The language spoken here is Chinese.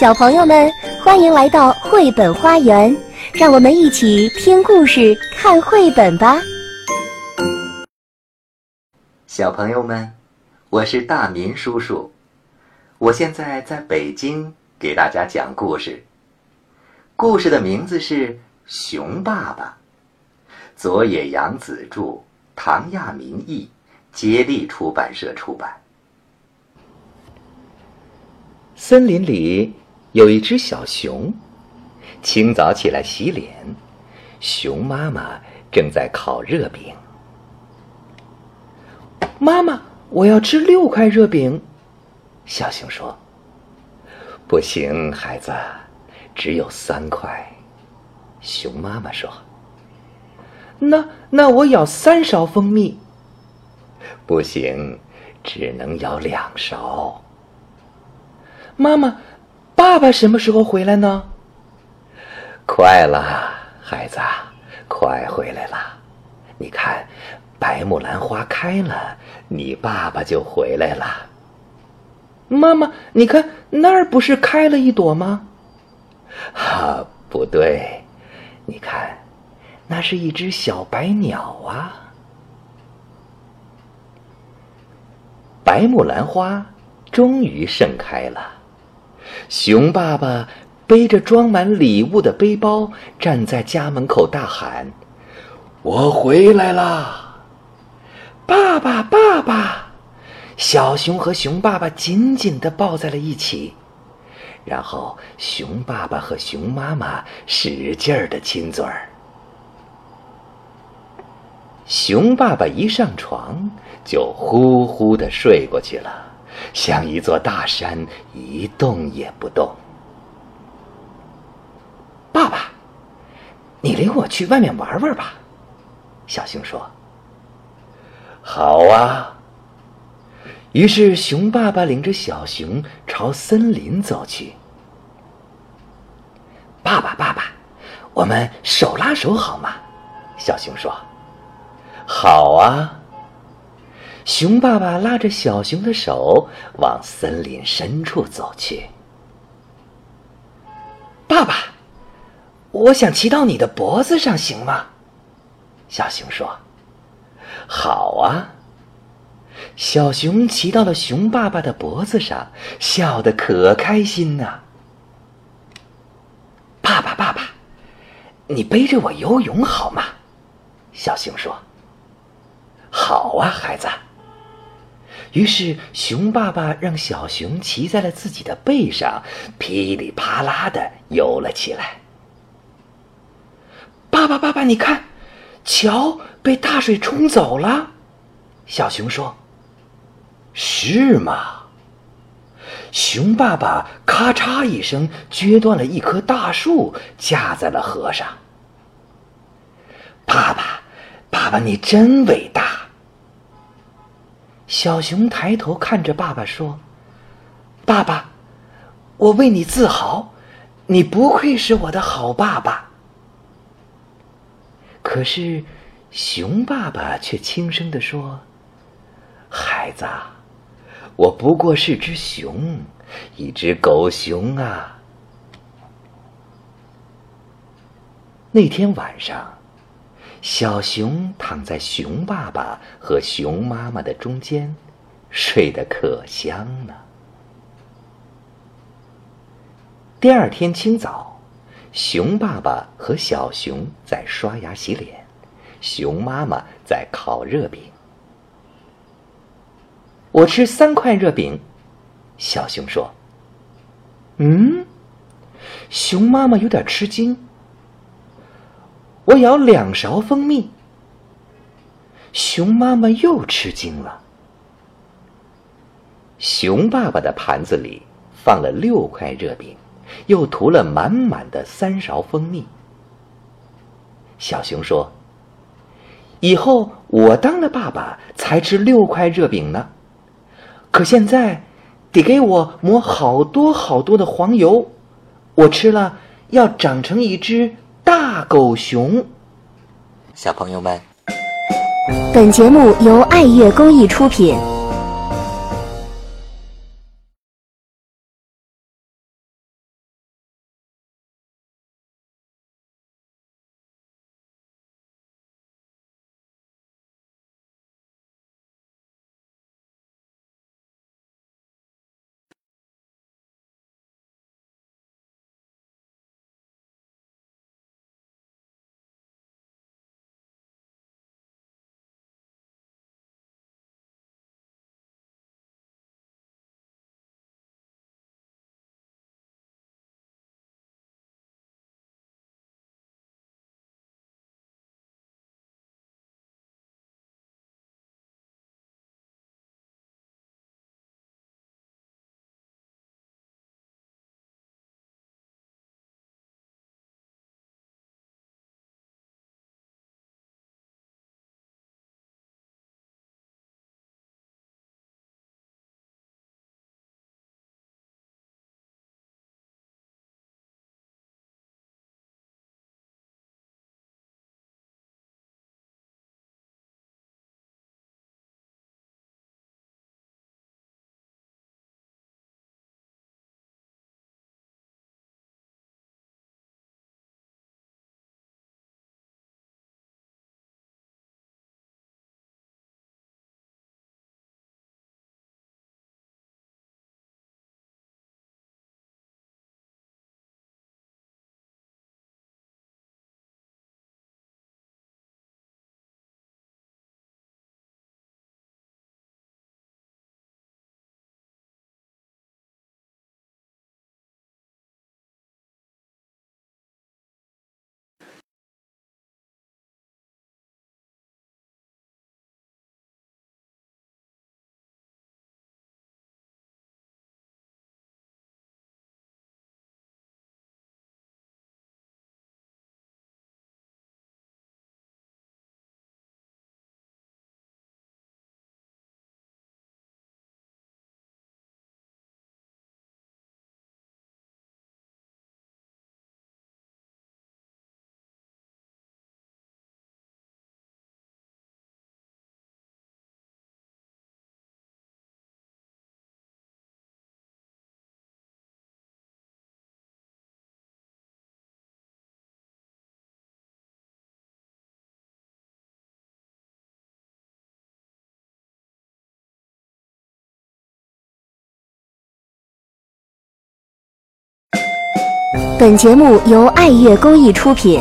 小朋友们，欢迎来到绘本花园，让我们一起听故事、看绘本吧。小朋友们，我是大民叔叔，我现在在北京给大家讲故事。故事的名字是《熊爸爸》，佐野洋子著，唐亚民译，接力出版社出版。森林里有一只小熊，清早起来洗脸，熊妈妈正在烤热饼。妈妈，我要吃六块热饼。小熊说：“不行，孩子，只有三块。”熊妈妈说：“那那我舀三勺蜂蜜。”不行，只能舀两勺。妈妈，爸爸什么时候回来呢？快了，孩子，快回来了。你看，白木兰花开了，你爸爸就回来了。妈妈，你看那儿不是开了一朵吗？啊，不对，你看，那是一只小白鸟啊。白木兰花终于盛开了。熊爸爸背着装满礼物的背包，站在家门口大喊：“我回来啦！”爸爸，爸爸！小熊和熊爸爸紧紧地抱在了一起，然后熊爸爸和熊妈妈使劲儿地亲嘴儿。熊爸爸一上床就呼呼的睡过去了。像一座大山，一动也不动。爸爸，你领我去外面玩玩吧。”小熊说。“好啊。”于是熊爸爸领着小熊朝森林走去。“爸爸，爸爸，我们手拉手好吗？”小熊说。“好啊。”熊爸爸拉着小熊的手往森林深处走去。爸爸，我想骑到你的脖子上，行吗？小熊说：“好啊。”小熊骑到了熊爸爸的脖子上，笑得可开心呢。爸爸，爸爸，你背着我游泳好吗？小熊说：“好啊，孩子。”于是，熊爸爸让小熊骑在了自己的背上，噼里啪啦的游了起来。爸爸，爸爸，你看，桥被大水冲走了。小熊说：“是吗？”熊爸爸咔嚓一声撅断了一棵大树，架在了河上。爸爸，爸爸，你真伟大。小熊抬头看着爸爸说：“爸爸，我为你自豪，你不愧是我的好爸爸。”可是，熊爸爸却轻声地说：“孩子，我不过是只熊，一只狗熊啊。”那天晚上。小熊躺在熊爸爸和熊妈妈的中间，睡得可香了。第二天清早，熊爸爸和小熊在刷牙洗脸，熊妈妈在烤热饼。我吃三块热饼，小熊说。嗯，熊妈妈有点吃惊。我舀两勺蜂蜜，熊妈妈又吃惊了。熊爸爸的盘子里放了六块热饼，又涂了满满的三勺蜂蜜。小熊说：“以后我当了爸爸才吃六块热饼呢，可现在得给我抹好多好多的黄油，我吃了要长成一只。”大狗熊，小朋友们，本节目由爱乐公益出品。本节目由爱乐公益出品。